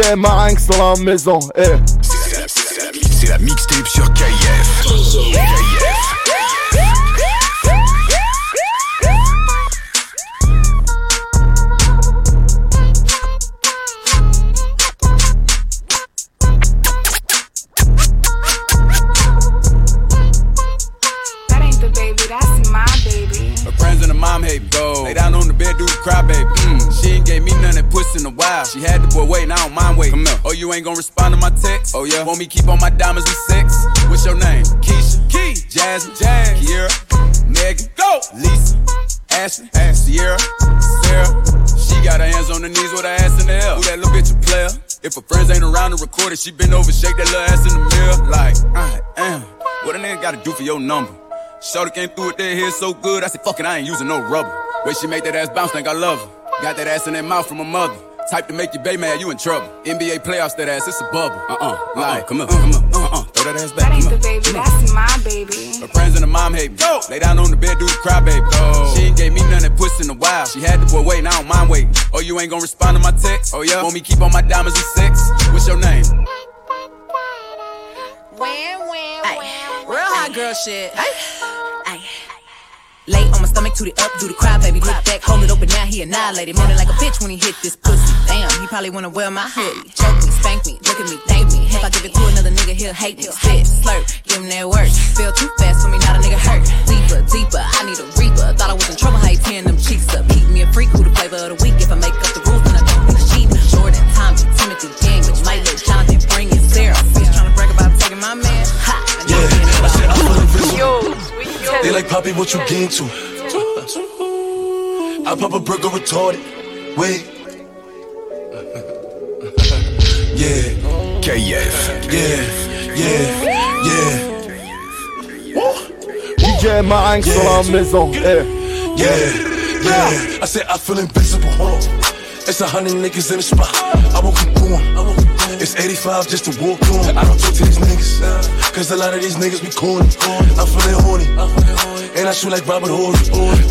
DJ Marinx dans la maison. Eh. C'est la, mixtape sur KF. KF. You ain't gonna respond to my text? Oh, yeah. Want me keep on my diamonds and sex? What's your name? Keisha. Key. Jasmine. Jazz. Kiera. Megan. Go. Lisa. Ashley. Ash. Sierra. Sarah. She got her hands on her knees with her ass in the air. Who that little bitch a player? If her friends ain't around to record it, she been over, shake that little ass in the mirror. Like, I am. What a nigga gotta do for your number? Shorty came through with that hair so good, I said, fuck it, I ain't using no rubber. Way she make that ass bounce, think I love her. Got that ass in that mouth from her mother. Type to make your baby mad, you in trouble. NBA playoffs, that ass, it's a bubble. Uh uh-uh, uh, like, come on, come on, uh uh, throw that ass back. That ain't the baby, that's my baby. Her friends and her mom hate me. Go. Lay down on the bed, do the cry, baby. Go. She ain't gave me none that puss in a while. She had the boy waiting, I don't mind waiting. Oh, you ain't gonna respond to my text? Oh, yeah? Want me keep on my diamonds and sex? What's your name? Wham, wham, wham. Real hot girl shit. Ay. Ay. Lay on my stomach, toot it up, do the cry, baby. Look back, hold it open, now he annihilated. Moaning like a bitch when he hit this pussy. Damn, he probably wanna wear my hoodie. Choke me, spank me, look at me, thank me. If I give it to another nigga, he'll hate me. Spit, slurp, give him that work. Feel too fast for me, not a nigga hurt. Deeper, deeper, I need a reaper. Thought I was in trouble, how you tearing them cheeks up. Keep me a freak, who the flavor of the week. If I make up the rules, then I don't need cheap. Jordan, Tommy, Timothy, Gang, which might let Jonathan bring it. Sarah, bitch trying to brag about taking my man. Ha, yeah, I said I'm invisible. They like Poppy, what you get into? I pop a burger retarded. Wait. Yeah. KF. Yeah. Yeah. Yeah. DJ Marinx dans la maison. Eh. Yeah. Yeah. I said I feel invincible. It's a hundred niggas in the spot. I won't keep going. It's 85 just to walk on. I don't talk to these niggas. Cause a lot of these niggas be corny. I'm feeling horny. And I shoot like Robert Horry.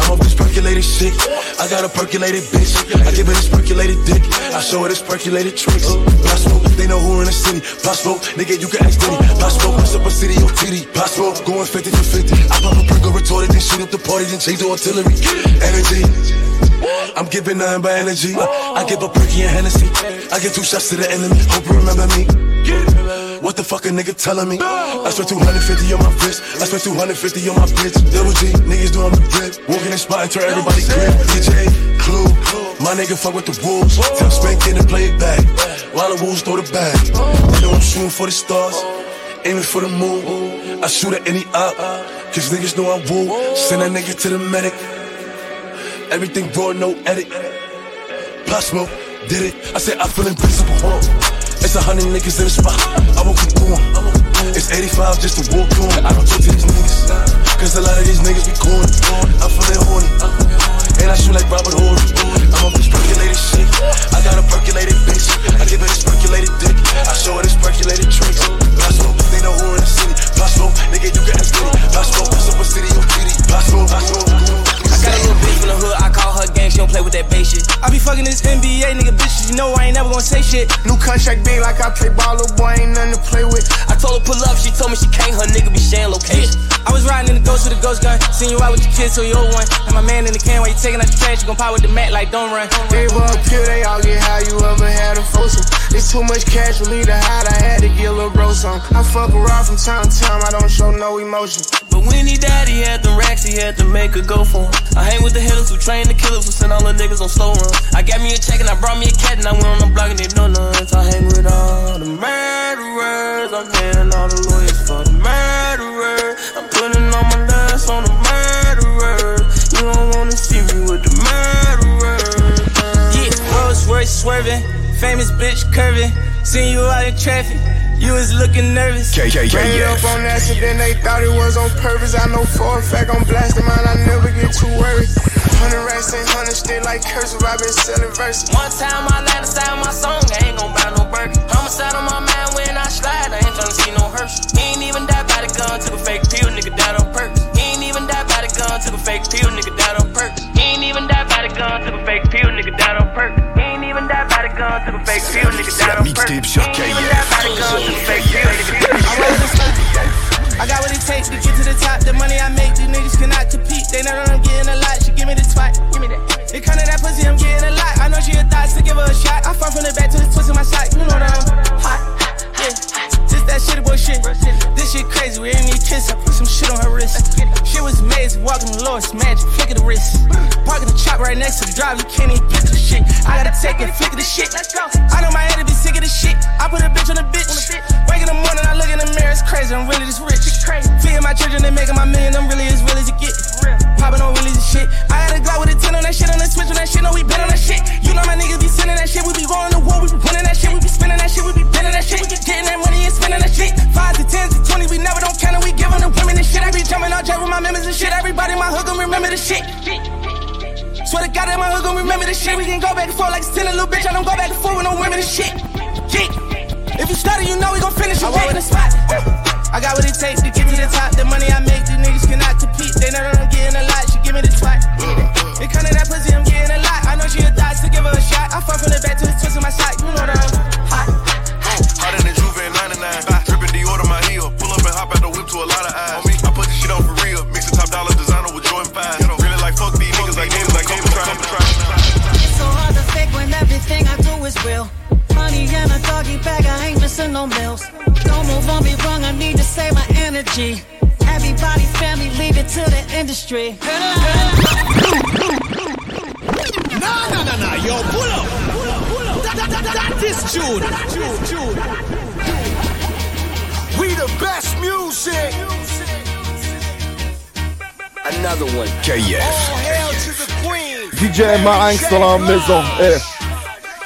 I'm this percolated shit. I got a percolated bitch. I give her this percolated dick. I show her this percolated tricks. Pop smoke, they know who in the city. Pop smoke, nigga, you can ask Diddy. Pop smoke, what's up a city titty? Pop smoke, going 50 for 50. I pop a perk retorted, then shoot up the party, then change the artillery. Energy. I'm giving nothing but energy. I give a perky and Hennessy. I give two shots to the enemy. Hope you remember me. What the fuck a nigga telling me? I spent 250 on my wrist. I spent 250 on my bitch. Double G, niggas doing the grip. Walking in spot and turn everybody grip. DJ, Clue, my nigga fuck with the wolves. Tell Spank in and play it back. While the wolves throw the bag. They know I'm shooting for the stars. Aiming for the moon. I shoot at any op. Cause niggas know I woo. Send that nigga to the medic. Everything raw, no edit. Pop smoke, did it. I said I feel invincible. It's a hundred niggas in the spot. I won't keep going. It's 85 just to walk on. I don't talk to these niggas. Cause a lot of these niggas be corny. I'm feeling horny. And I shoot like Robert Horry. I'm a bitch percolated shit. I got a percolated bitch. I give her this percolated dick. I show her this percolated tricks. Smoke, they know who in the city. Smoke, nigga, you ask Diddy. Pop smoke, super city. Pop smoke, pop smoke. Got a little bitch from the hood, I call her gang, she don't play with that base shit. I be fucking this NBA nigga bitches, you know I ain't never gonna say shit. New contract big like I play ball, little boy ain't nothing to play with. I told her pull up, she told me she can't, her nigga be sharing location. I was riding in the ghost with a ghost gun, seen you out with the kids, so you old one. And my man in the can while you taking out the trash, you gon' pop with the mat like don't run. They up here, they all get how you ever had a foursome. It's too much cash for me to hide, I had to get a little bro some. I fuck around from time to time, I don't show no emotion. When he died, he had the racks, he had to make a go for him. I hang with the hitters who train the killers who send all the niggas on slow run. I got me a check and I brought me a cat and I went on the block and they know nuts. I hang with all the murderers. I'm paying all the lawyers for the murderers. I'm putting all my lust on the murderers. You don't wanna see me with the murderers. Yeah, Rolls Royce swerving, famous bitch curving. Seen you out in traffic. You was looking nervous. KKK, Ran up on that shit, then they thought it was on purpose. I know for a fact I'm blasting mine, I never get too worried. Hundred racks and hundred still like cursive, i been selling verses. One time I land inside my song, I ain't gon' buy no burger. Homicide on my mind when I slide, I ain't tryna see no hearse. He ain't even died by the gun, took a fake pill, nigga died on purpose. He ain't even died by the gun, took a fake pill, nigga died on purpose. He ain't even died by the gun, took a fake pill, nigga died on purpose. He ain't even died by the gun, took a fake pill, nigga died on la mixtape sur I got what it takes to get to the top. The money I make, these niggas cannot compete. They queen. DJ Marinx dans la maison. Eh.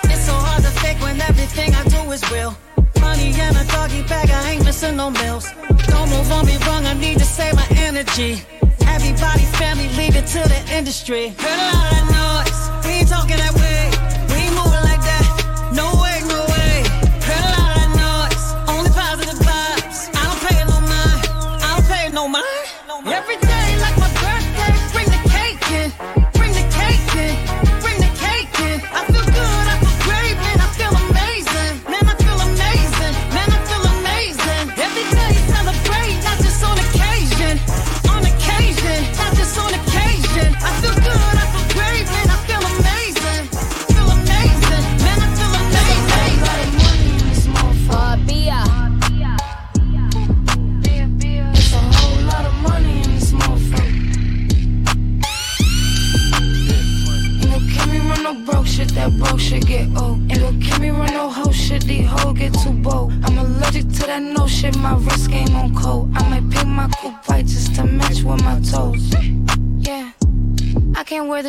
It's so hard to fake when everything I do is real. Money and a doggy bag, I ain't missing no meals. Don't move on me wrong, I need to save my energy. Everybody, family, leave it to the industry. Heard a lot of noise, we ain't talking that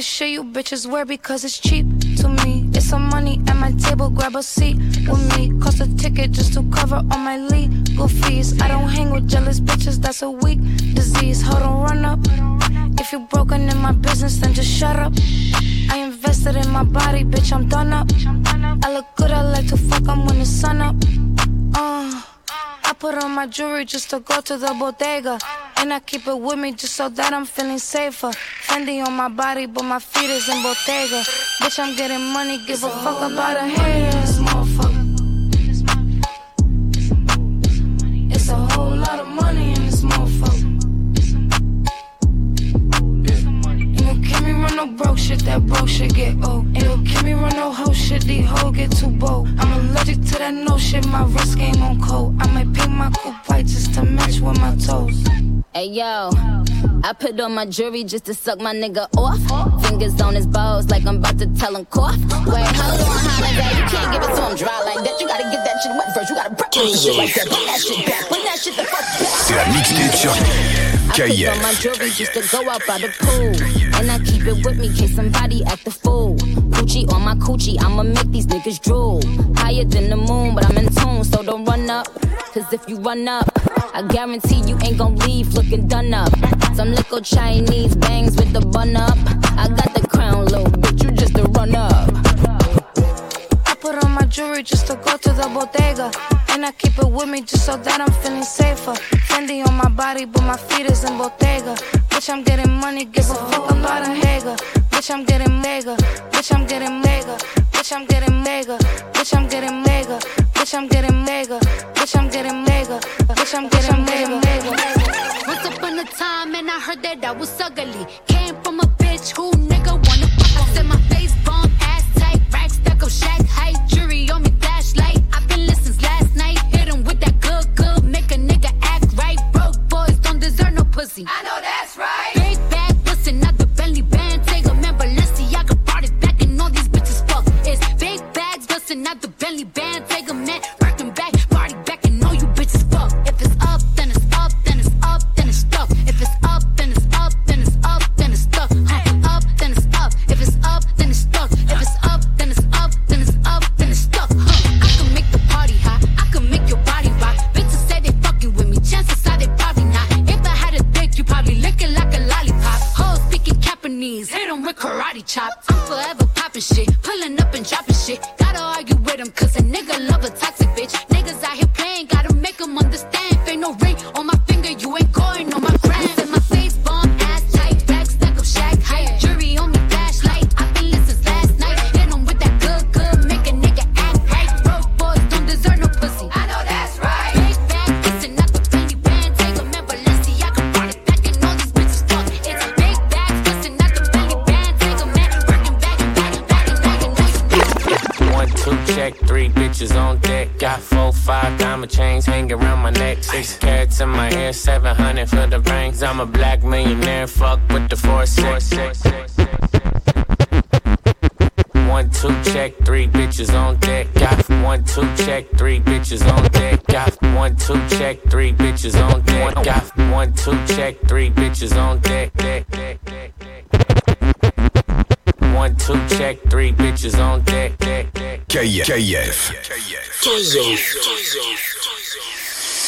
shit you bitches wear because it's cheap to me. It's some money at my table, grab a seat with me. Cost a ticket just to cover all my legal fees. I don't hang with jealous bitches, that's a weak disease. Hold on, run up. If you're broken in my business, then just shut up. I invested in my body, bitch, I'm done up. I look good, I like to fuck, I'm when the sun up. Uh. I put on my jewelry just to go to the bodega. And I keep it with me just so that I'm feeling safer. Fendi on my body, but my feet is in Bottega. Bitch, I'm getting money, give a fuck about a haters, no broke shit, that broke shit get old. Ain't no kill me run no hoe shit, these hoes get too bold. I'm allergic to that no shit, my wrist game on cold. I might paint my coupe white just to match with my toes. Hey yo, I put on my jewelry just to suck my nigga off. Fingers on his balls like I'm about to tell him cough. Wait, hold on, holiday, you can't give it to him dry like that. You gotta get that shit wet first. You gotta prep that shit like that. Bring that shit back. Bring that shit the fuck back. C'est la mixtape sur I put on my jewelry just to go out by the pool. And I keep it with me case somebody act the fool. Gucci on my coochie, I'ma make these niggas drool. Higher than the moon, but I'm in tune, so don't run up. Cause if you run up, I guarantee you ain't gon' leave looking done up. Some little Chinese bangs with the bun up. I got the crown, little bitch, jewelry just to go to the bodega. And I keep it with me just so that I'm feeling safer. Fendi on my body, but my feet is in Bottega. Bitch, I'm getting money, give a fuck about a hager. Bitch, I'm getting mega. Bitch, I'm getting mega. Bitch, I'm getting mega. Bitch, I'm getting mega. Bitch, I'm getting mega. Bitch, I'm getting mega. Bitch, I'm getting mega. Once upon a time, and I heard that I was ugly. Came from a bitch who nigga wanna fuck. I said my face bomb, ass tight, rack stuck up, shack height, I know that's right.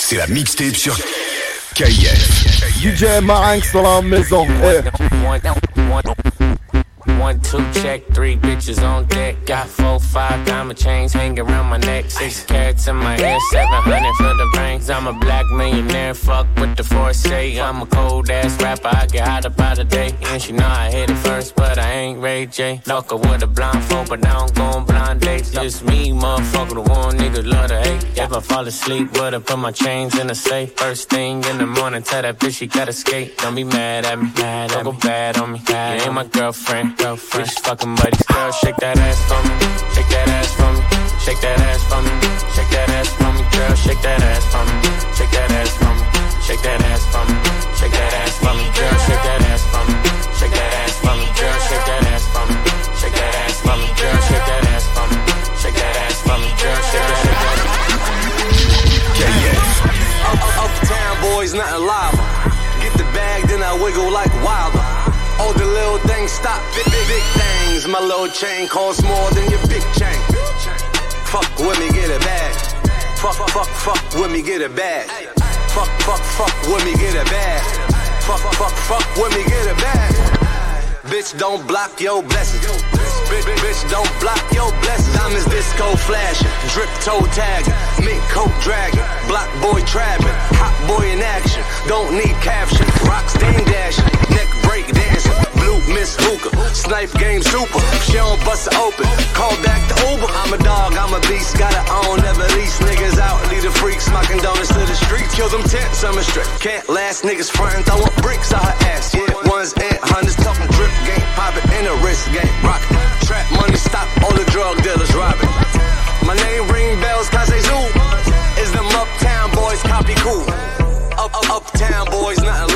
C'est la mixtape sur KF. DJ Marinx dans la maison. One, one, one, two, check, three bitches on. Got four, five diamond chains hanging around my neck. Six carats in my hair, seven hundred for the rings. I'm a black millionaire, fuck with the foresight. I'm a cold ass rapper, I get hot about a day. And she know I hit it first, but I ain't Ray J. Locker with a blindfold, but now I don't go on blind dates. Just me, motherfucker, the one nigga love to hate. If I fall asleep, would I put my chains in the safe? First thing in the morning, tell that bitch she gotta skate. Don't be mad at me, mad don't go bad on me. You ain't my girlfriend, girlfriend. Just fucking buddies, girl, shake that ass for me, shake that ass for me, shake that ass for me, shake that ass for me, girl, shake that ass for me, shake that ass for me, shake that ass for me, shake that ass for me, girl, shake that ass for me, shake that ass for me, girl, shake that ass for me, shake that ass for me, girl, shake that ass for me. Up, up, uptown boys, nothing live. Get the bag, then I wiggle like wilder. All the little things stop, big, big, big things. My little chain costs more than your big chain. Fuck with me, get a bag. Fuck, fuck, fuck with me, get a bag. Fuck, fuck, fuck with me, get a bag. Fuck, fuck, fuck with me, get a bag. Bitch, don't block your blessings. Bitch, bitch, don't block your blessings. Diamonds disco flashing, drip toe tagging, mink coat dragging, block boy trapping, hot boy in action. Don't need caption, rock stain dashing, neck break blue miss Hooker, snipe game super. She don't bust it open, call back the Uber. I'm a dog, I'm a beast, gotta own, never lease niggas out. Lead the freaks, smocking donuts to the streets. Kill them tents, I'm a strip. Can't last niggas frontin', throwing bricks out her ass. Yeah, ones and hundreds, talking drip game, poppin' in a wrist game, rockin'. Trap money, stop all the drug dealers robbing. My name ring bells, Kase Zoo. Is them uptown boys copy cool? Up, up, uptown boys, nothing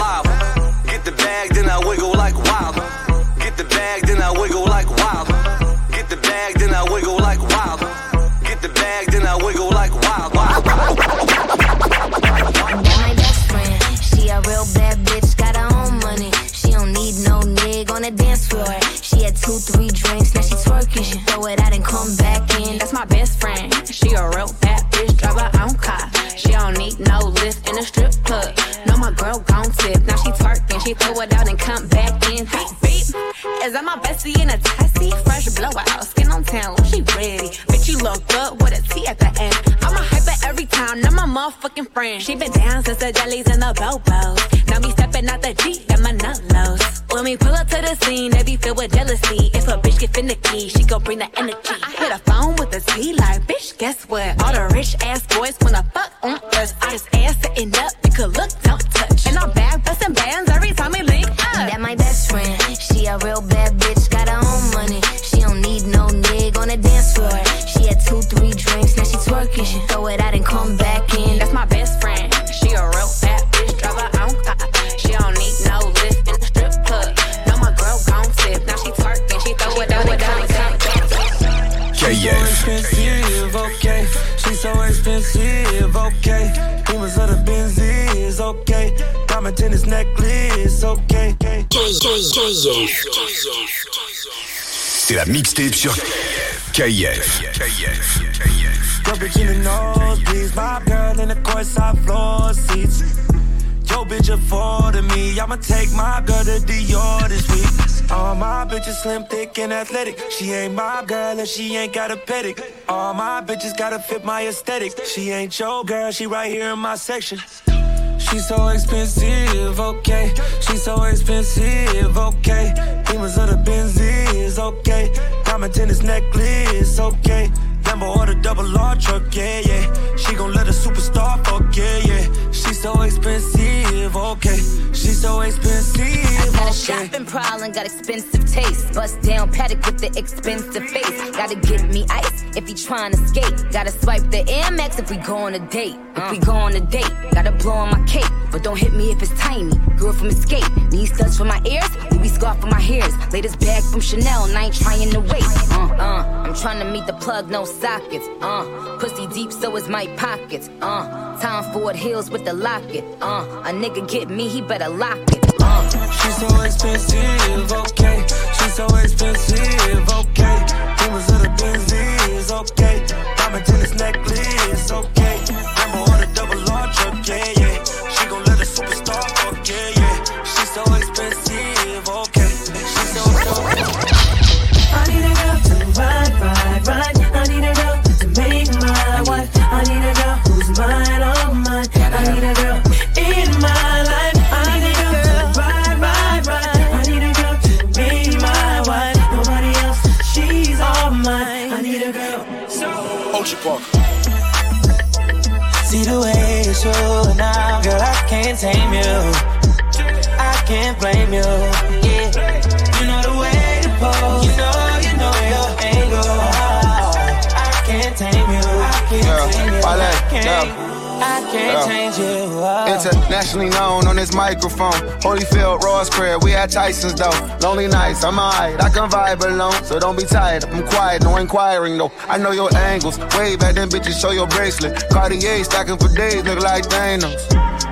it out and come back in. Hey, beep. Is that my bestie in a tessie? Fresh blowout, skin on town, she ready. Bitch, you look good with a T at the end. I'm a hyper every time. I'm a motherfucking friend. She been down since the jellies and the bobos. Now me stepping out the Jeep, got my nut lows. When we pull up to the scene, they be filled with jealousy. If a bitch get finicky, she gon' bring the energy. I hit a phone with a T like, bitch, guess what? All the rich ass boys wanna fuck C'est la mixtape sur KF. Your bitch in the nosebleeds, my girl in the courtside floor seats. Yo, bitch affording me, I'ma take my girl to Dior this week. All my bitches slim, thick, and athletic. She ain't my girl and she ain't got a pedic. All my bitches gotta fit my aesthetic. She ain't your girl, she right here in my section. She's so expensive, okay. She's so expensive, okay. Demons of the Benzies, okay. Diamond tennis necklace, okay. Lambo or the double R truck, yeah, yeah. She gon' let a superstar fuck, yeah, yeah. She's so expensive, okay. She's so expensive, I Got a shopping problem, got expensive taste. Bust down Patek with the expensive face. Gotta get me ice if he tryna skate. Gotta swipe the Amex if we go on a date. If we go on a date, gotta blow on my cape. But don't hit me if it's tiny. Girl from Escape. Need studs for my ears, Louis scarf for my hairs. Latest bag from Chanel, and I ain't trying to wait. Uh, uh, I'm trying to meet the plug, no sockets. Uh, pussy deep, so is my pockets. Uh, Tom Ford heels with the locket. Uh, a nigga get me, he better lock it. Uh. She's so expensive, okay. She's so expensive, okay. Demons of the Benzies, okay. Diamond tennis necklace, okay. You now, girl, I can't tame you. I can't blame you. Yeah, you know the way to pose. You know, you know your angle. I can't tame you. I can't Yeah, tame you. I can't, yeah. Can't change. Oh. Internationally known on this microphone. Holyfield, Ross Craig, we at Tyson's though. Lonely nights, I'm alright. I can vibe alone, so don't be tired. I'm quiet, no inquiring though. I know your angles. Wave at them bitches, show your bracelet. Cartier stacking for days, look like Thanos.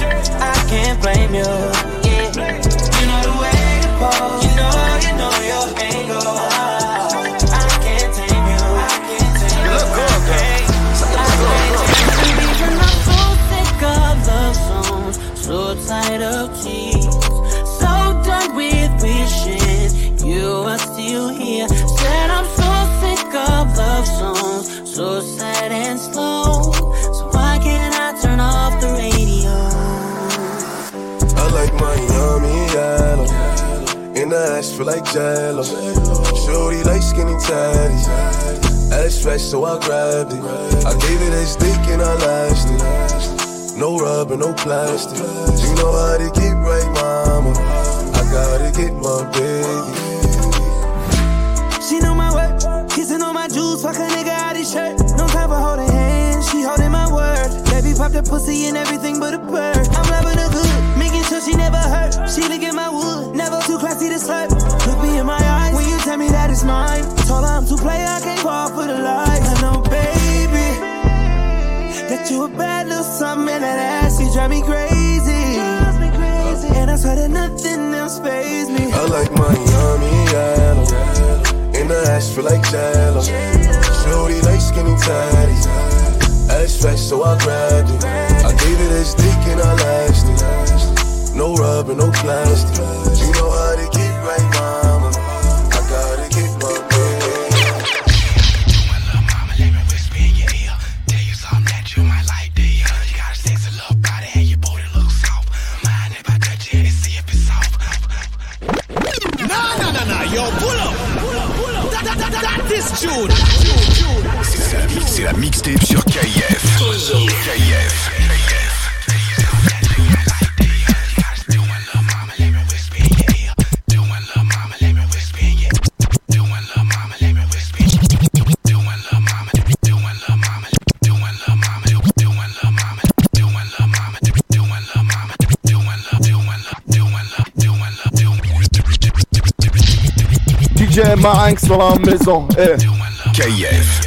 I can't blame you. Yeah, ass feel like jello. Shorty like skinny tatties. Ass fresh, so I grabbed it. I gave it a stick and I lashed it. No rubber, no plastic. You know how to get right, mama. I gotta get my baby. She know my work, kissing on my jewels, fuck a nigga out his shirt. No time for holding hands, she holding my word. Baby pop the pussy and everything but a bird. I'm loving her good, Cause she never hurt. She look at my wood, never too classy to slurp. Look me in my eyes when you tell me that it's mine. Told her I'm too play, I can't fall for the lies. I know, baby, that you a bad little something and that ass you drive me crazy. And I swear that nothing else faze me. I like my yummy yellow. In the ass feel like jello. Shorty like skinny tatties. Ass fat, so I grabbed it. I gave it as dick and I lashed it. No rubbing, no plastic. sur la maison. Eh. Hey. KF.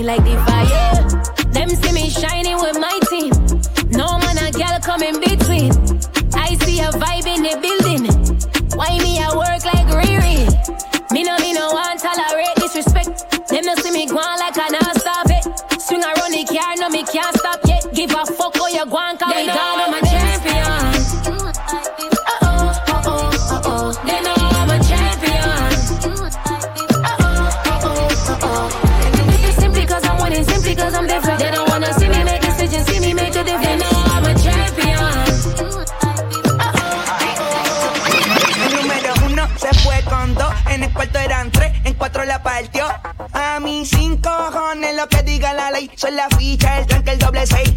shine like the fire. Them see me shining with my team. No man a girl coming be. la ficha, el tanque, el doble seis.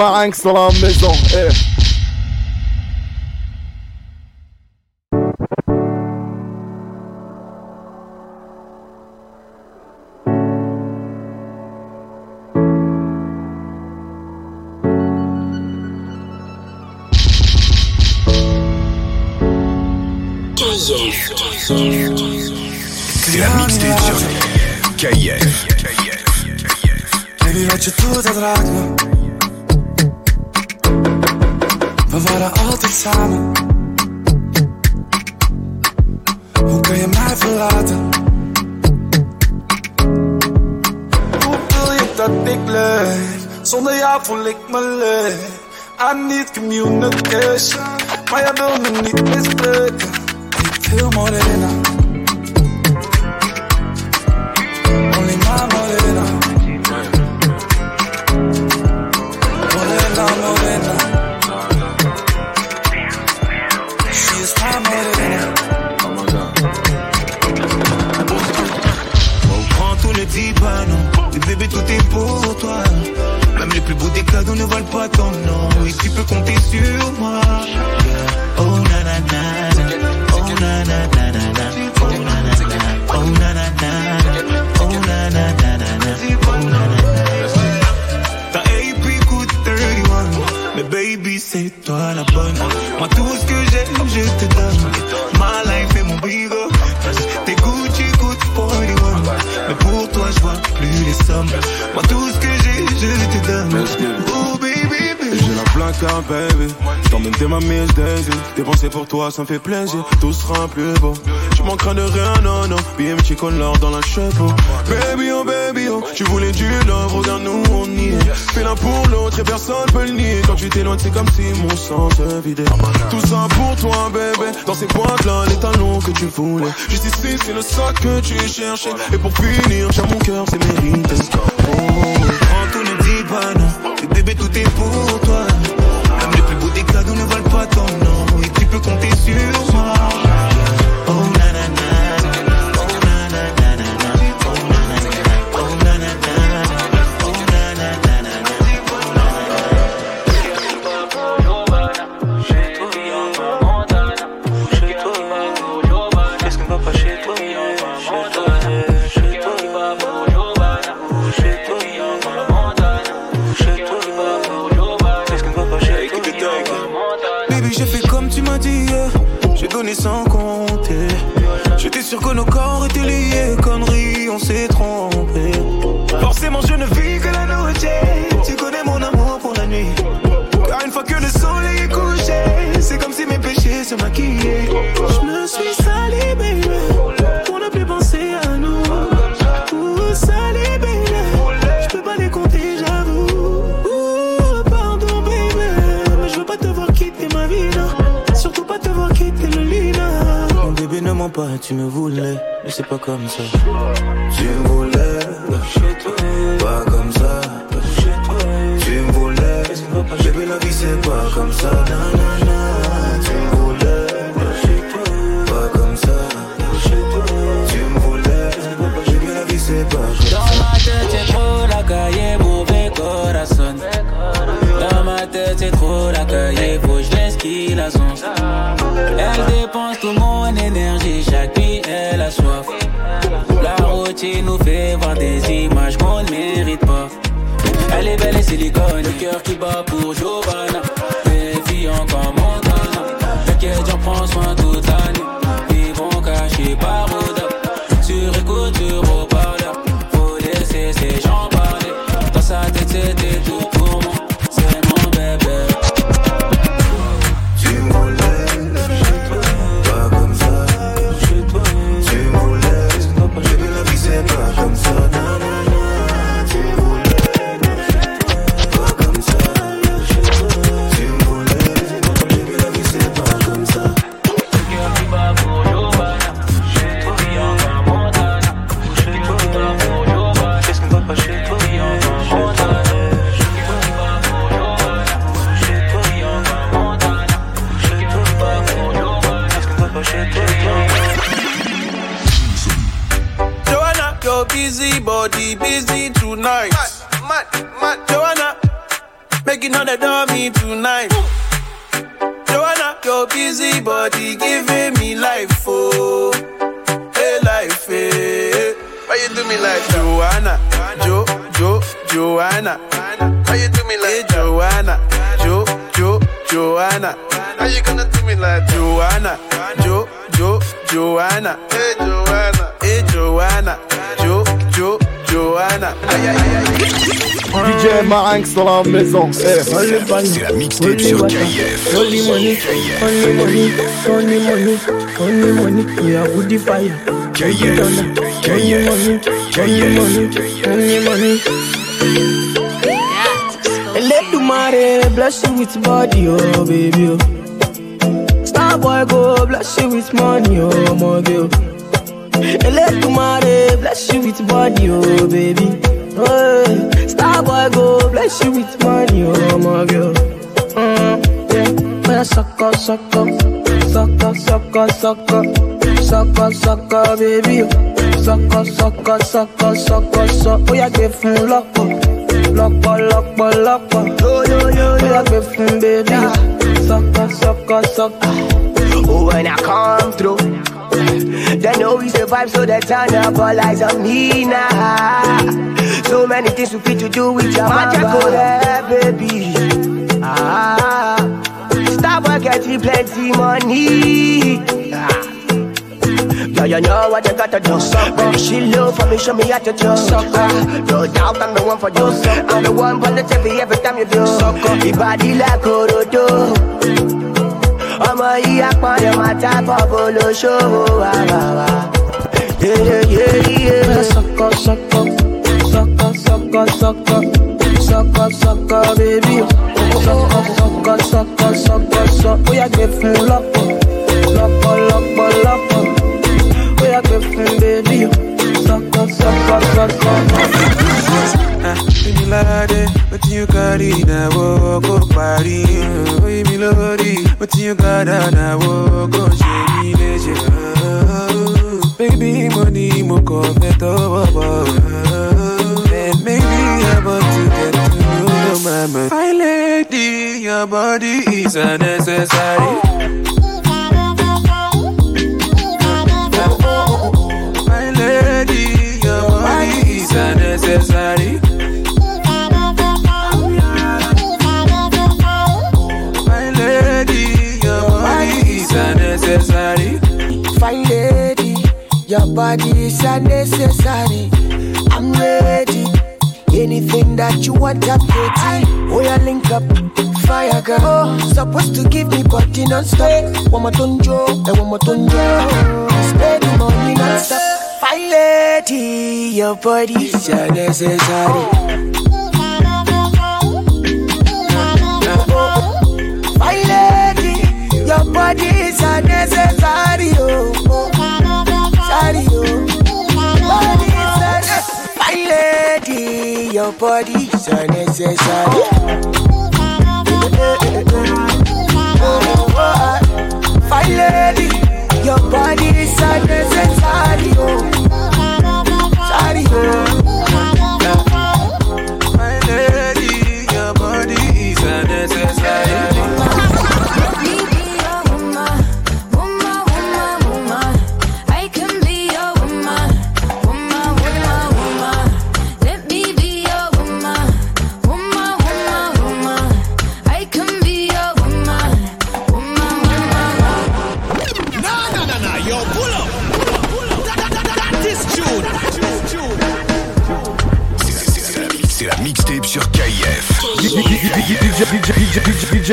ma angst dans la maison. Eh. Dépenser pour toi, ça me fait plaisir. Tout sera plus beau. Tu manqueras de rien, non, non. BMT con l'or dans la cheveux. Baby, oh, baby, oh. Tu voulais du love, regarde nous, on y est. Fais l'un pour l'autre et personne peut le nier. Quand tu t'éloignes, c'est comme si mon sang se vidait. Tout ça pour toi, bébé. Dans ces boîtes-là, les talons que tu voulais. Juste ici, c'est le sac que tu cherchais. Et pour finir, j'ai mon cœur, c'est mérité. Oh. Tous les petits panneaux Et bébé tout est pour toi Même les plus beaux des cadeaux ne valent pas ton nom peux compter sur moi Pas tu me voulais Mais c'est pas comme ça. Tu me voulais Chez toi Pas comme ça. Chez toi Tu me voulais Bébé la vie c'est pas comme ça. Tu me voulais Chez toi Pas comme ça. Chez toi Tu me voulais Bébé la vie c'est pas comme ça. Dans ma tête c'est trop la cahier, mauvais corazon. Dans ma tête c'est trop la cahier, qui la Elle dépense toute mon énergie, chaque nuit elle a soif. La routine nous fait voir des images qu'on ne mérite pas. Elle est belle et silicone, le cœur qui bat pour Giovanna. Filles encore Montana T'inquiète j'en prends soin toute la nuit. Ils vont cacher par Sur écoute, sur me like that? Joanna, Jo, Jo, Joanna? Why you do me like that? Joanna, Jo, Jo, Joanna? How you gonna do me like Joanna, Jo, Jo, Joanna. Hey, Joanna. Hey, Joanna. Jo, Jo, Joanna. Aïe, aïe, aïe. DJ Marinx dans la maison. Eh. C'est la mixtape sur KIF. Only money, only money, only money, only money. We are with the fire. KIF. KIF. KIF. Only money. Let the money bless you with body, oh baby. Oh. Star boy go bless you with money, oh my girl. Money bless you with body, oh baby. Oh, star boy go bless you with money, oh my girl. Mm, yeah. Oh, sucker, sucker, sucker, sucker, sucker, sucker, sucker, baby. Sucker, sucker, sucker, sucker, sucker. Oh, yeah, give him lock up. Lọ́pọ̀ lọ́pọ̀ lọ́pọ̀ Bóyá gbé fún bébí Sọ́kọ̀ sọ́kọ̀ sọ́kọ̀ Oh, when I come through, they know we survive, so they turn up all eyes on me now. So many things we fit to do with your magic, oh yeah, baby. Ah, stop getting plenty money. Ah. Yeah, you know what you gotta do. Baby, she love for me, show me how to do. Ah, no doubt I'm the one for you. I'm the one for the TV every time you do. Sucker. Your body like Orodo. Ọmọ yìí apọ̀yọ̀ máa tábọ̀ bó ló ṣòwò wà wà wà. Sọ́kọ̀ sọ́kọ̀ sọ́kọ̀ sọ́kọ̀ sọ́kọ̀ sọ́kọ̀ sọ́kọ̀ bébí Sọ́kọ̀ sọ́kọ̀ sọ́kọ̀ sọ́kọ̀ sọ́. Bóyá gbé fún lọ́pọ̀ lọ́pọ̀ lọ́pọ̀ lọ́pọ̀. Bóyá gbé fún bébí Sọ́kọ̀ sọ́kọ̀ sọ́kọ̀ Milade, what you got in a walk of party? Oh, Milady, what you got on a walk of shady Baby, money, mo confet over. And maybe I want to get to know mama. My lady, your body is unnecessary. My lady, your body is unnecessary. Your body is unnecessary. I'm ready. Anything that you want, I'm ready. Oh, yeah, link up. Fire girl. Oh, supposed to give me body non-stop. One more tonjo, and one more tonjo. Spend the money non-stop. Fine lady, your body is unnecessary. Fine lady, your body is unnecessary. Oh, Body unnecessary. Fine lady, your body is unnecessary. Fine lady, your body is unnecessary. Sorry.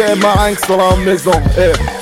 DJ, DJ Marinx dans la maison. Eh.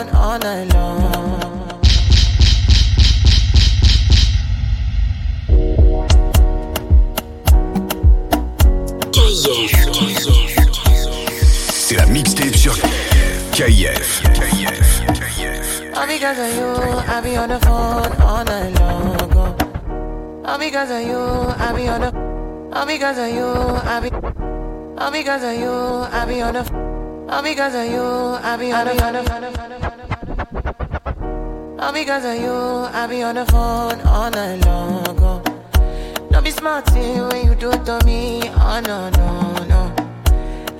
On all night long. C'est la mixtape sur KIF. All because of you, I be on the phone all night long. All because of you, I be on the. All because of you, I be. All because of you, I be on the. All because of you, I be on the. phone. All because of you, I be on the phone all night long. Don't be smart when you do it to me. Oh no no no.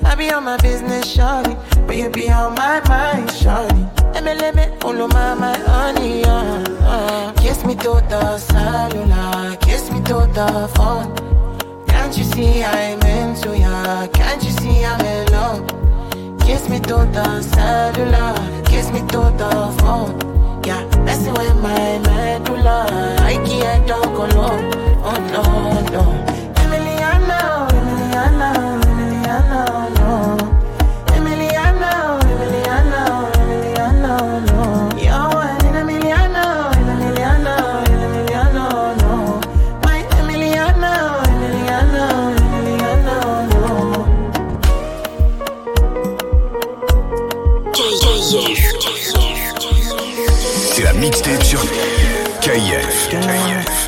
I be on my business, shawty, but you be on my mind, shawty. Let me, follow my, my honey, uh, uh. Kiss me to the cellular, kiss me to the phone. Can't you see I'm into ya? Can't you see I'm in love? Kiss me to the cellular, kiss me to the phone. Yeah, messing with my medulla. I can't talk alone. Oh no, no. Emiliano, Emiliano, Emiliano, mixtape sur KIF.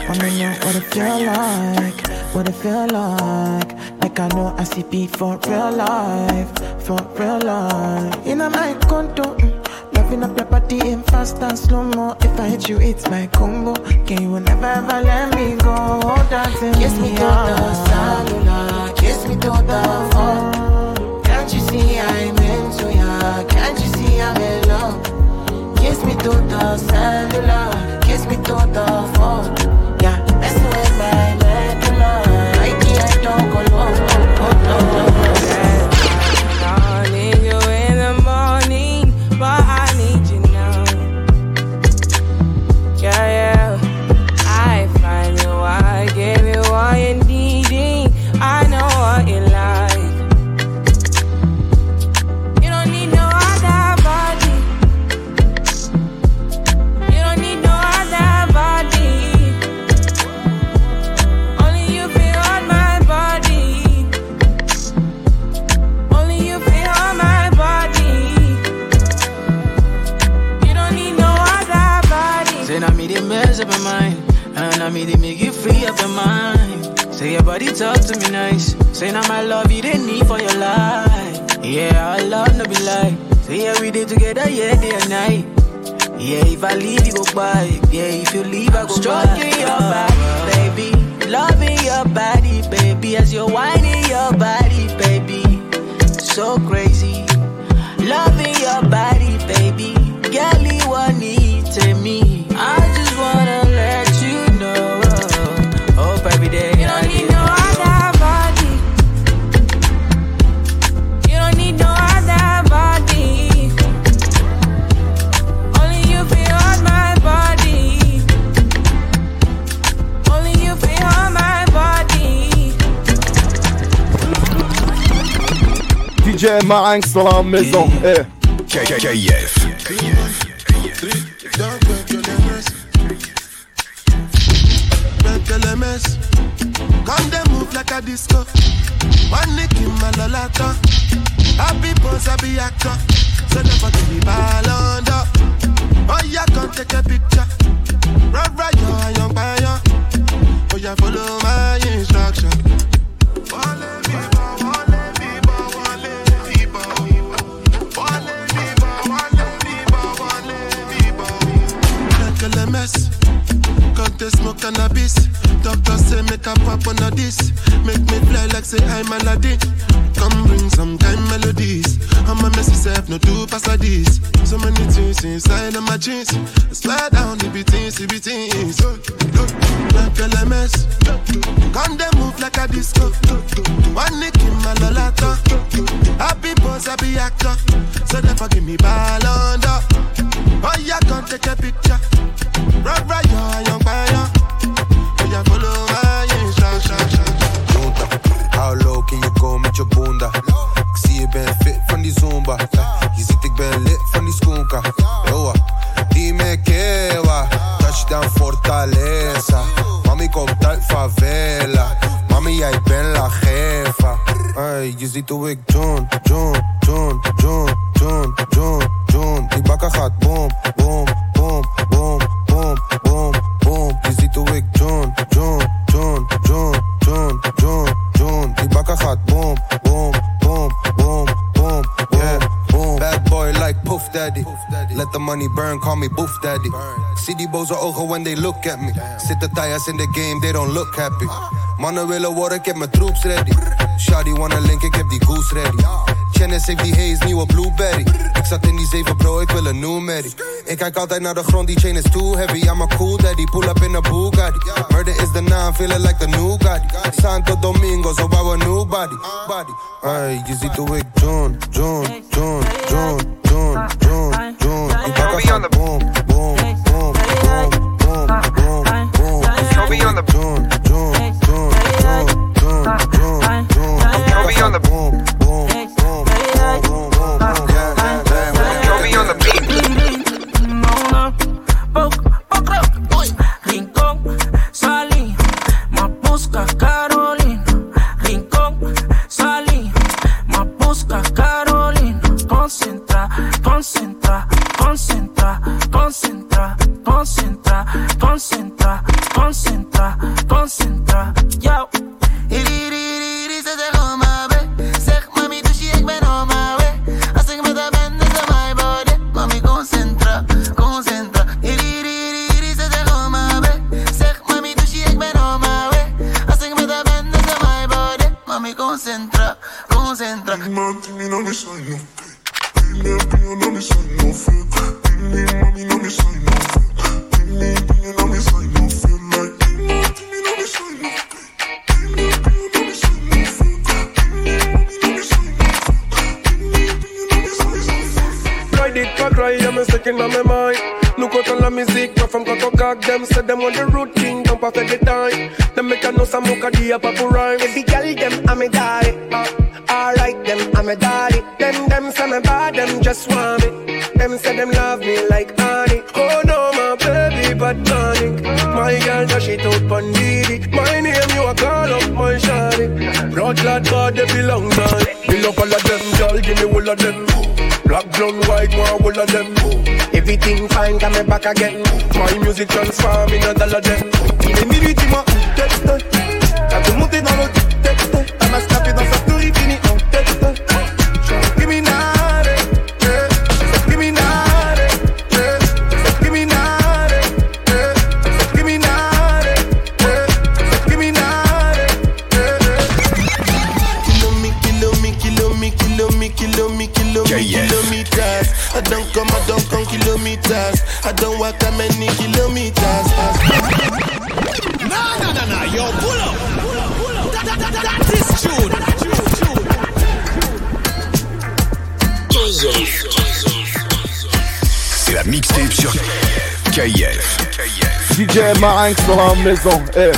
Wanna know what it feel like, what it feel like. Like I know I see beat for real life, for real life. In a my condo, mm, loving up your body in fast and slow mo. If I hit you, it's my combo. Can you never ever let me go? Dancing kiss me to maison. Eh. See die boze ogen when they look at me. Zitten tires in the game, they don't look happy. Mannen willen worden, ik heb mijn troops ready. Shawty wanna link, ik heb die goose ready. Janice heeft die haze, nieuwe blueberry. Ik zat in die zeven bro, ik wil een new Mary. Ik kijk altijd naar de grond, die chain is too heavy. I'm a cool daddy, pull up in a Bugatti. Murder is the naam, feeling like the new Gotti. Santo Domingo, so wou een new body. body. Hey, je ziet hoe ik John, John, John, John, John, John, John. Die bakken gaat boom, boom, boom, boom, boom. Je ziet hoe ik John, John, John, John, John, John, John. Die bakken gaat boom, boom, boom, Blood God, they belong, man. Me love all of them, girl, give me all of them. Black, brown, white, one, all of them. Everything fine, come back again. My music transform in a dollar them. Il est minuit, KF. DJ Marinx dans la maison. Eh.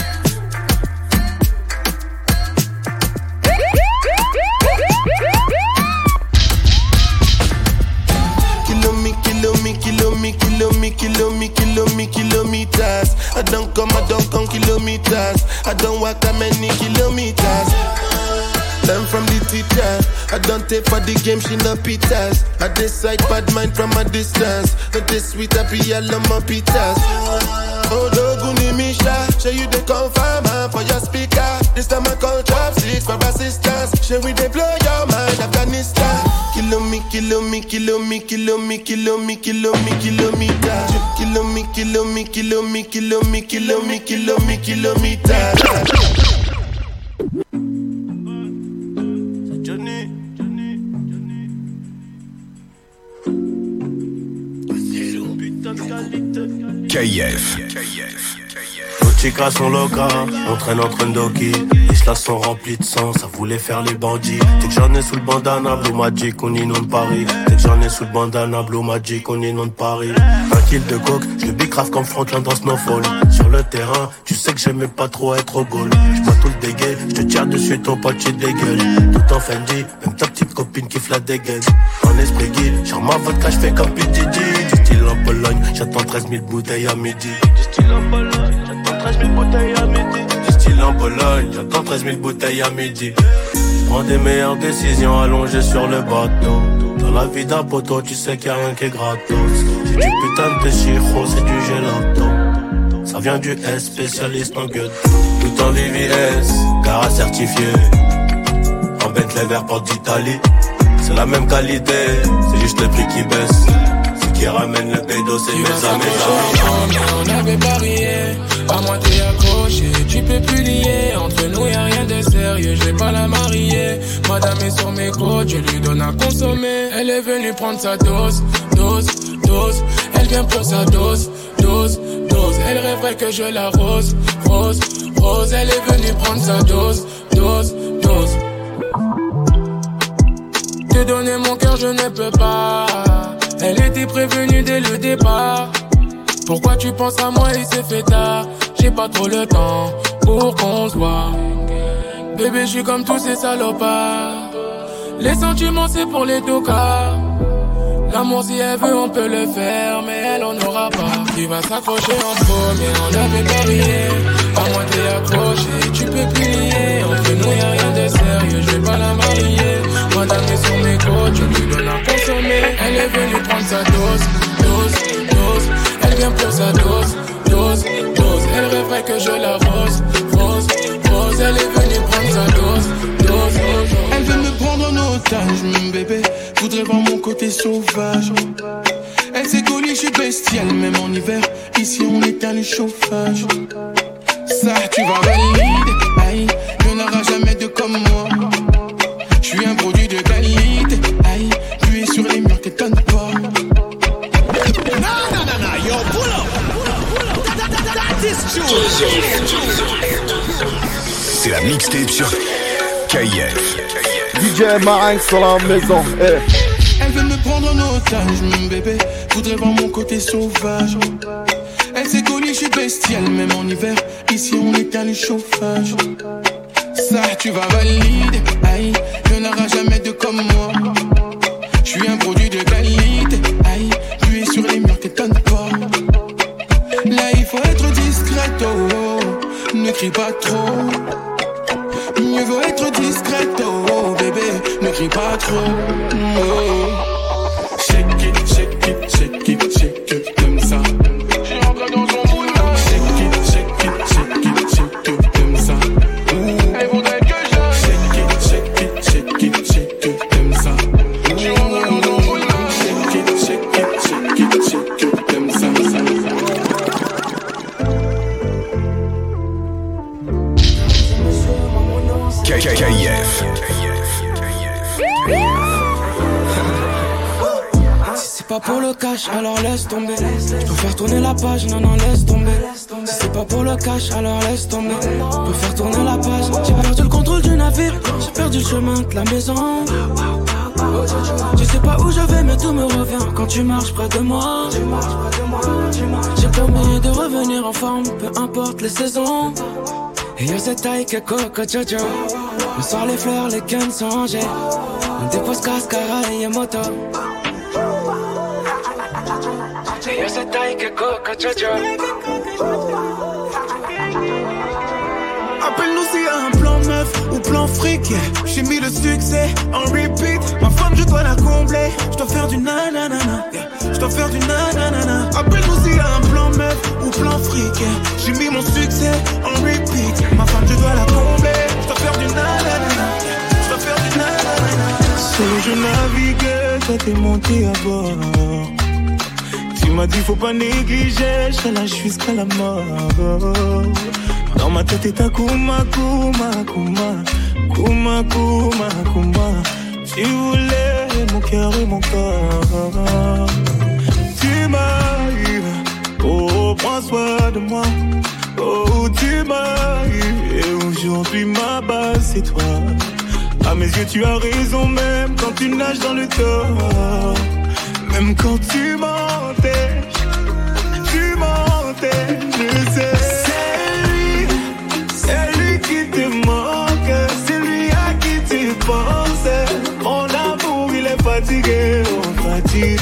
Me, kilometers. I don't come, I don't come kilometers. I don't walk that many I for the game, she no pitas. I decide bad mind from a distance. But this sweet, I be all on my pitas. Oh, Doguni Misha, show you the confirm uh, for your speaker. This time I call trap six for assistance. Show we they blow your mind, Afghanistan. Kilo me, kilo me, kilo me, kilo me, kilo me, kilo me, kilometer. Kilo me, kilo me, kilo me, kilo me, kilo me, kilo me, kilometer. KF. Nos chicas sont locas, on traîne entre Ndoki. Les slash sont remplis de sang, ça voulait faire les bandits. Dès que j'en ai sous le bandana, Blue Magic, on inonde Paris. Dès que j'en ai sous le bandana, Blue Magic, on inonde Paris. De coke, je le bicrave comme Franklin dans Snowfall. Sur le terrain, tu sais que j'aimais pas trop être au goal. J'bois tout le dégueu, je te tire dessus, ton pote tu dégueules. Tout en Fendi, même ta petite copine qui la dégaine. En esprit guide, genre ma vodka, j'fais comme PDD. Du style en Pologne, j'attends 13 000 bouteilles à midi. Du style en Pologne, j'attends 13 000 bouteilles à midi. Du style en Pologne, j'attends 13 000 bouteilles à midi. Prends des meilleures décisions allongées sur le bateau. Dans la vie d'un poteau, tu sais qu'il y a rien qui est gratos. C'est du putain de chiro, c'est du gelato. Ça vient du S, spécialiste en gueule. Tout en VVS, car certifié. En Bentley vert porte d'Italie. C'est la même qualité, c'est juste le prix qui baisse. Ce qui ramène le pédo, c'est mes amis. On avait à moi t'es accroché, tu peux plus lier. Entre nous y'a rien de sérieux, je vais pas la marier. Madame est sur mes côtes, je lui donne à consommer. Elle est venue prendre sa dose, dose, dose. Elle vient pour sa dose, dose, dose. Elle rêverait que je la rose, rose, rose. Elle est venue prendre sa dose, dose, dose. Te donner mon cœur, je ne peux pas. Elle était prévenue dès le départ. Pourquoi tu penses à moi, il s'est fait tard? J'ai pas trop le temps pour qu'on se voit. Bébé, je suis comme tous ces salopards. Les sentiments, c'est pour les tocards. L'amour, si elle veut, on peut le faire, mais elle en aura pas. Tu vas s'accrocher en premier, on avait parié. À moi, t'es accroché, tu peux plier. Entre nous, y'a rien de sérieux, je vais pas la marier. Madame est sur mes côtes, je lui donne à consommer. Elle est venue prendre sa dose, dose, dose. Elle vient pour sa dose, dose, dose. Elle rêverait que je la rose, rose, rose. Elle est venue prendre sa dose, dose, dose. Elle veut me prendre en otage, mon bébé. Voudrait voir mon côté sauvage. Elle s'est connue, je suis bestial, même en hiver. Ici, on éteint le chauffage. Ça, tu vas valider. Aïe, il n'y jamais de comme moi. Je suis un produit de qualité. Aïe, tu es sur les murs, t'étonnes pas. C'est la mixtape sur KF. DJ Marinx sur la maison. Eh. Elle veut me prendre en otage, mon bébé. Voudrait voir mon côté sauvage. Elle s'est connue, je suis bestial, même en hiver. Ici, on éteint le chauffage. Ça, tu vas valider. Aïe, il n'y en aura jamais de comme moi. Je suis un produit de qualité. Aïe, tu es sur les murs, t'étonnes pas. Crie pas trop. Mieux vaut être discret, oh, oh, bébé. Ne crie pas trop. Oh. KF. Si c'est pas pour le cash, alors laisse tomber. Je peux faire tourner la page, non, non, laisse tomber. Si c'est pas pour le cash, alors laisse tomber. Je peux faire tourner la page. J'ai perdu le contrôle du navire, j'ai perdu le chemin de la maison. Je sais pas où je vais, mais tout me revient quand tu marches près de moi. J'ai promis de revenir en forme, peu importe les saisons. Et yo, c'est taille que coco jojo. On sort les fleurs, les guns sont rangés. On dépose cascara et moto. Appelle-nous s'il y a un plan meuf ou plan fric. J'ai mis le succès en repeat. Ma femme, je dois la combler. Je dois faire du nanana. Je dois faire du nanana. Appelle-nous s'il y a un plan meuf ou plan fric. J'ai mis mon succès en repeat. Ma femme, je dois la combler. Faire du. Je faire du nanana. Monté à bord. Tu m'as dit faut pas négliger, je jusqu'à la mort. Dans ma tête est un kuma, kuma, kuma, kuma, kuma, kuma. Tu voulais mon cœur et mon corps. Tu m'as eu, oh prends soin de moi. Oh tu m'as eu, et aujourd'hui ma base c'est toi. À mes yeux tu as raison même quand tu nages dans le tort. Même quand tu mentais, tu mentais, je sais. C'est lui, c'est lui qui te manque, c'est lui à qui tu penses. Mon amour, il est fatigué, on fatigue.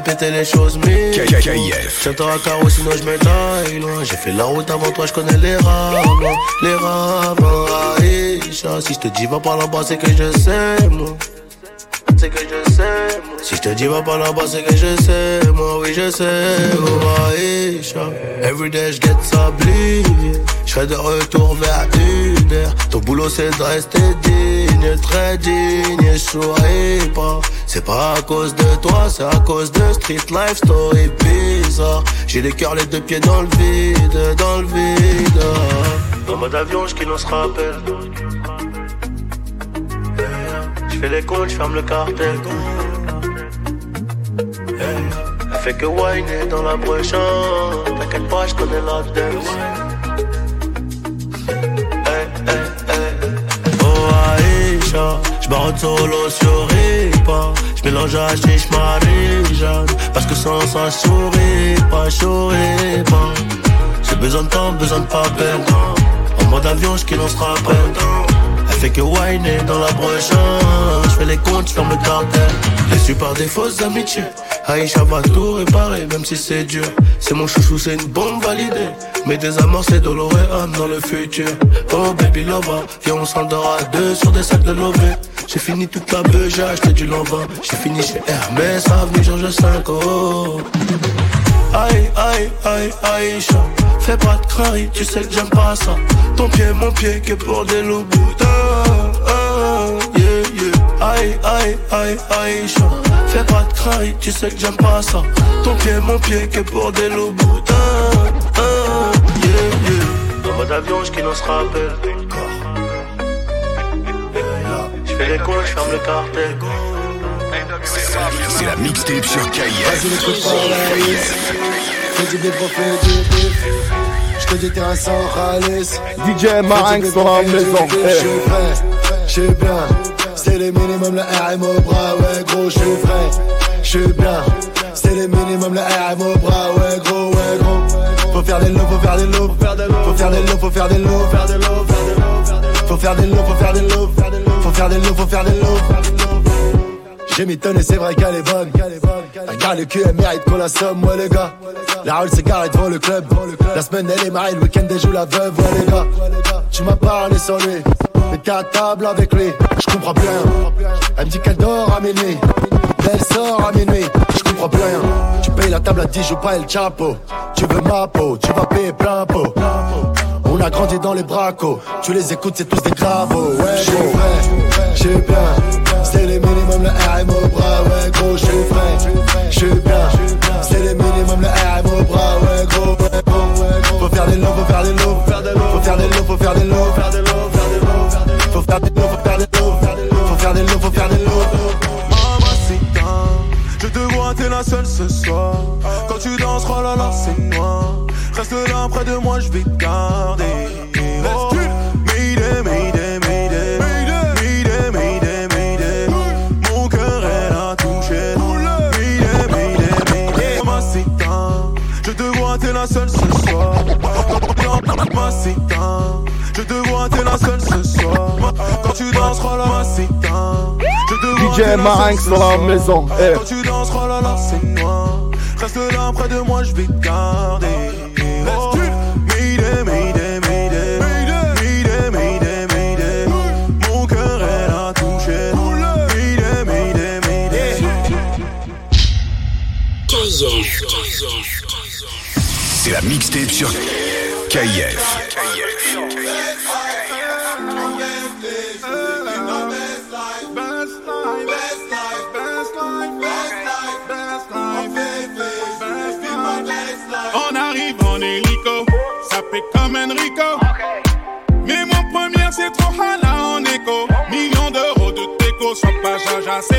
Répéter les choses, mais. Tiens-toi à carreau, sinon je m'étaille loin. J'ai fait la route avant toi, je connais les rames. Les rames, Aïcha. Si je te dis va par là-bas, c'est que je sais, moi. C'est que je sais, moi. Si je te dis va par là-bas, c'est que je sais, moi. Oui, je sais, oh, Aïcha. Everyday, je get sablé. Je serai de retour vers une Ton boulot, c'est de rester digne, très digne. Souris pas. C'est pas à cause de toi, c'est à cause de Street Life Story bizarre. J'ai les cœurs les deux pieds dans le vide, dans le vide. En mode avion, je on se rappelle. Je fais les comptes, je ferme le cartel. Elle fait que whiner dans la prochaine. T'inquiète pas, je connais la dance. Aïcha, j'barre solo sur Ripa. J'mélange à chiche Marie-Jeanne. Parce que sans ça, souris pas, souris pas. J'ai besoin de temps, besoin de pas perdre. En mode avion, je on se rappelle. Elle fait que whiner dans la broche. Je fais les comptes, je ferme le cartel. Déçu par des fausses amitiés. Aïcha va tout réparer, même si c'est dur. C'est mon chouchou, c'est une bombe validée. Mais des amours, c'est Doloréane dans le futur. Oh baby lover, viens on s'endort à deux sur des sacs de lové. J'ai fini toute la beuh, j'ai acheté du lambin. J'ai fini chez Hermès, avenue Georges 5 oh. Aïe, aïe, aïe, Aïcha, fais pas de crari, tu sais que j'aime pas ça. Ton pied, mon pied, que pour des loups boudins. Aïe, aïe, aïe, Aïcha, fais pas de crari, tu sais que j'aime pas ça. Ton pied, mon pied, que pour des loups boudins. Oh, yeah, yeah. En mode avion, je on se rappelle. Je fais les comptes, je ferme le cartel. C'est la mixtape sur KIF. Vas-y, bif. J'te dis t'es un sans ralice. DJ Marinx dans la maison. Je suis prêt, je suis bien. C'est les minimum, le RM au bras, ouais gros, je suis prêt. Je suis bien. C'est les minimum, le RM au bras, ouais gros, ouais gros. Faut faire des lots, faut faire des lots, faut faire des lots, faut faire des lots, faut faire des lots. Faut faire des lots, faut faire des lots, faut faire des lots. J'ai mis tonne et c'est vrai qu'elle est bonne. Regarde le cul, elle mérite qu'on la somme, ouais les gars. La roule cigarette devant le club. La semaine elle est mariée, le week-end elle joue la veuve, ouais les gars. Tu m'as parlé sans lui, t'es à table avec lui. Je comprends plus rien. Elle me dit qu'elle dort à minuit. Elle sort à minuit, je comprends plus rien. Tu payes la table à 10 jours, pas el chapeau. Tu veux ma peau, tu vas payer plein pot. On a grandi dans les bracos, tu les écoutes, c'est tous des gravos. Ouais, je suis vrai, je bien. C'est les minimum, le RM au bras, ouais, gros, je suis vrai, je suis bien. C'est les minimum, le RM au bras, ouais, gros, ouais, gros. Faut faire des lots, faut faire des lots, faut faire des lots, faut faire des lots, faut faire des lots, faire des lots, faut faire des lots, faut faire des lots, faut faire des. Mamacita, je te vois, t'es la seule ce soir. Quand tu danses, oh là là, c'est noir. Reste là près de moi, je vais te garder. Oh, Mayday, Mayday, Mayday. Mayday, Mayday, Mayday. Mon cœur, elle a touché. Mayday, Mayday, Mayday. Mamacita, je te vois, t'es la seule ce soir. Mamacita, je te vois, t'es la seule ce soir. DJ Marinx dans la maison. Eh. Quand tu danses, oh là là, c'est noir. Reste là près de moi, je vais te garder. Oh, Mayday, Mayday, Mayday. Mayday, Mayday, Mayday. Mon cœur, elle a touché. Mayday, Mayday, Mayday. C'est la mixtape sur KIF.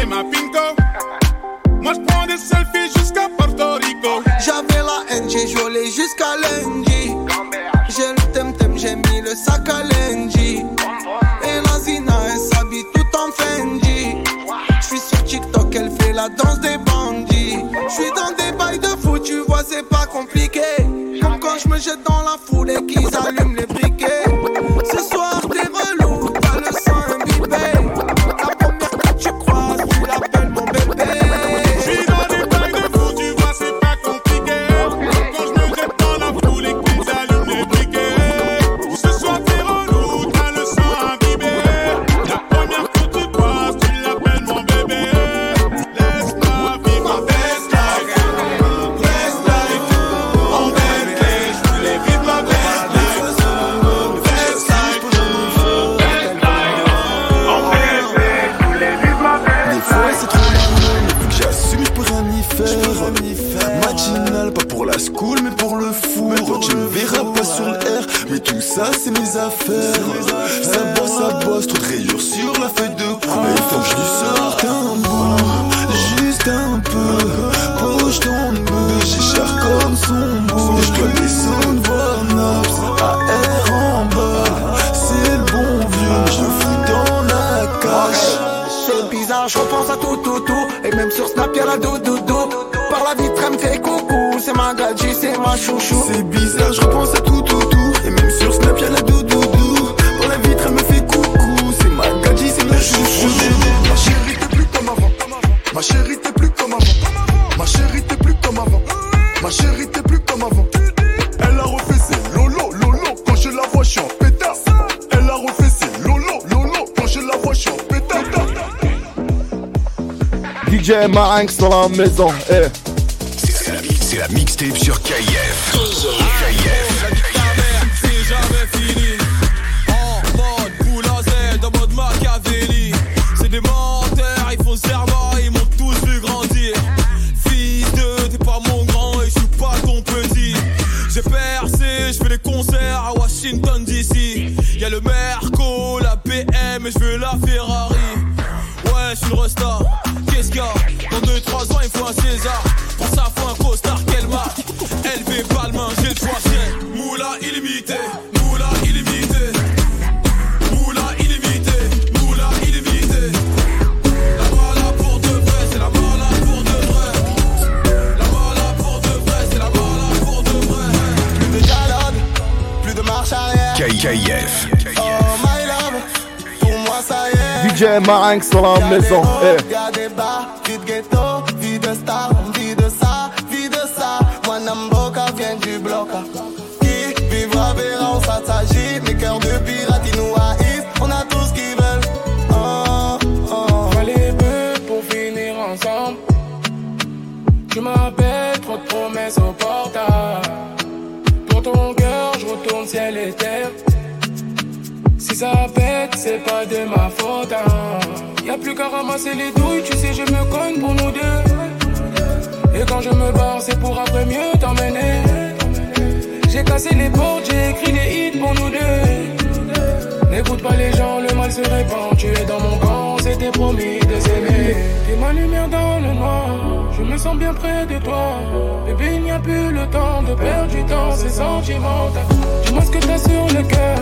Ma. Moi, je des selfies jusqu'à Porto Rico. J'avais la haine, j'ai joué jusqu'à lundi. J'ai le temtem, j'ai mis le sac à lundi. Et la Zina, elle s'habille tout en Fendi. J'suis sur TikTok, elle fait la danse des bandits. J'suis dans des bails de fou, tu vois, c'est pas compliqué. Comme quand je me jette dans la cool, mais pour le four. Tu me verras pas sur l'air, mais tout ça c'est mes affaires. Ça bosse, ça bosse, trop de rayures sur la feuille de cou. Ah. Il faut que je lui sorte un bout, juste un peu. Poche ton peu, j'ai cher comme son bout. Je dois descendre voir Nobs, AR en bas. C'est le bon vieux, ah. je fous dans la ah. cache. C'est bizarre, je repense à tout, tout, tout. Et même sur Snap, y'a la doudou c'est ma gadji, c'est ma chouchou. C'est bizarre, je repense à tout, tout, tout. Et même sur Snap, y'a la doudoudou. Par la vitre, elle me fait coucou. C'est ma gadji, c'est ma chouchou. Ma chérie, t'es plus comme avant. Ma chérie, t'es plus comme avant. Ma chérie, t'es plus comme avant. Ma chérie, t'es plus comme avant. Elle a refait ses lolo, lolo. Quand je la vois, je suis en pétard. Elle a refait ses lolo, lolo. Quand je la vois, je suis en pétard. DJ Marinx dans la maison. Eh. C'est la, mixtape sur KIF. KIF. Oh my love, pour moi ça y est. DJ Marinx dans la maison. Eh. C'est pas de ma faute. Hein. Y a plus qu'à ramasser les douilles, tu sais, je me cogne pour nous deux. Et quand je me barre, c'est pour après mieux t'emmener. J'ai cassé les portes, j'ai écrit des hits pour nous deux. N'écoute pas les gens, le mal se répand. Tu es dans mon camp, c'était promis de s'aimer. T'es ma lumière dans le noir, je me sens bien près de toi. Bébé, il n'y a plus le temps de perdre du temps, c'est sentimental. Dis-moi ce que t'as sur le cœur,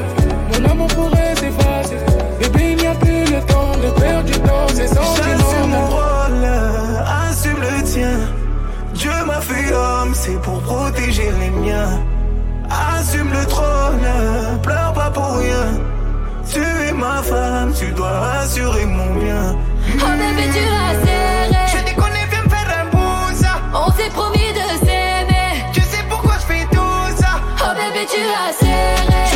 mon amour pourrait s'effacer. Bébé, il n'y a plus le temps de perdre du temps. C'est sentiments. mon rôle, assume le tien. Dieu m'a fait homme, c'est pour protéger les miens. Assume le trône, pleure pas pour rien. Tu es ma femme, tu dois assurer mon bien. Oh bébé, tu as serré. Je t'ai connu, viens me faire un bousa. On s'est promis de s'aimer. Tu sais pourquoi je fais tout ça. Oh bébé, tu as serré.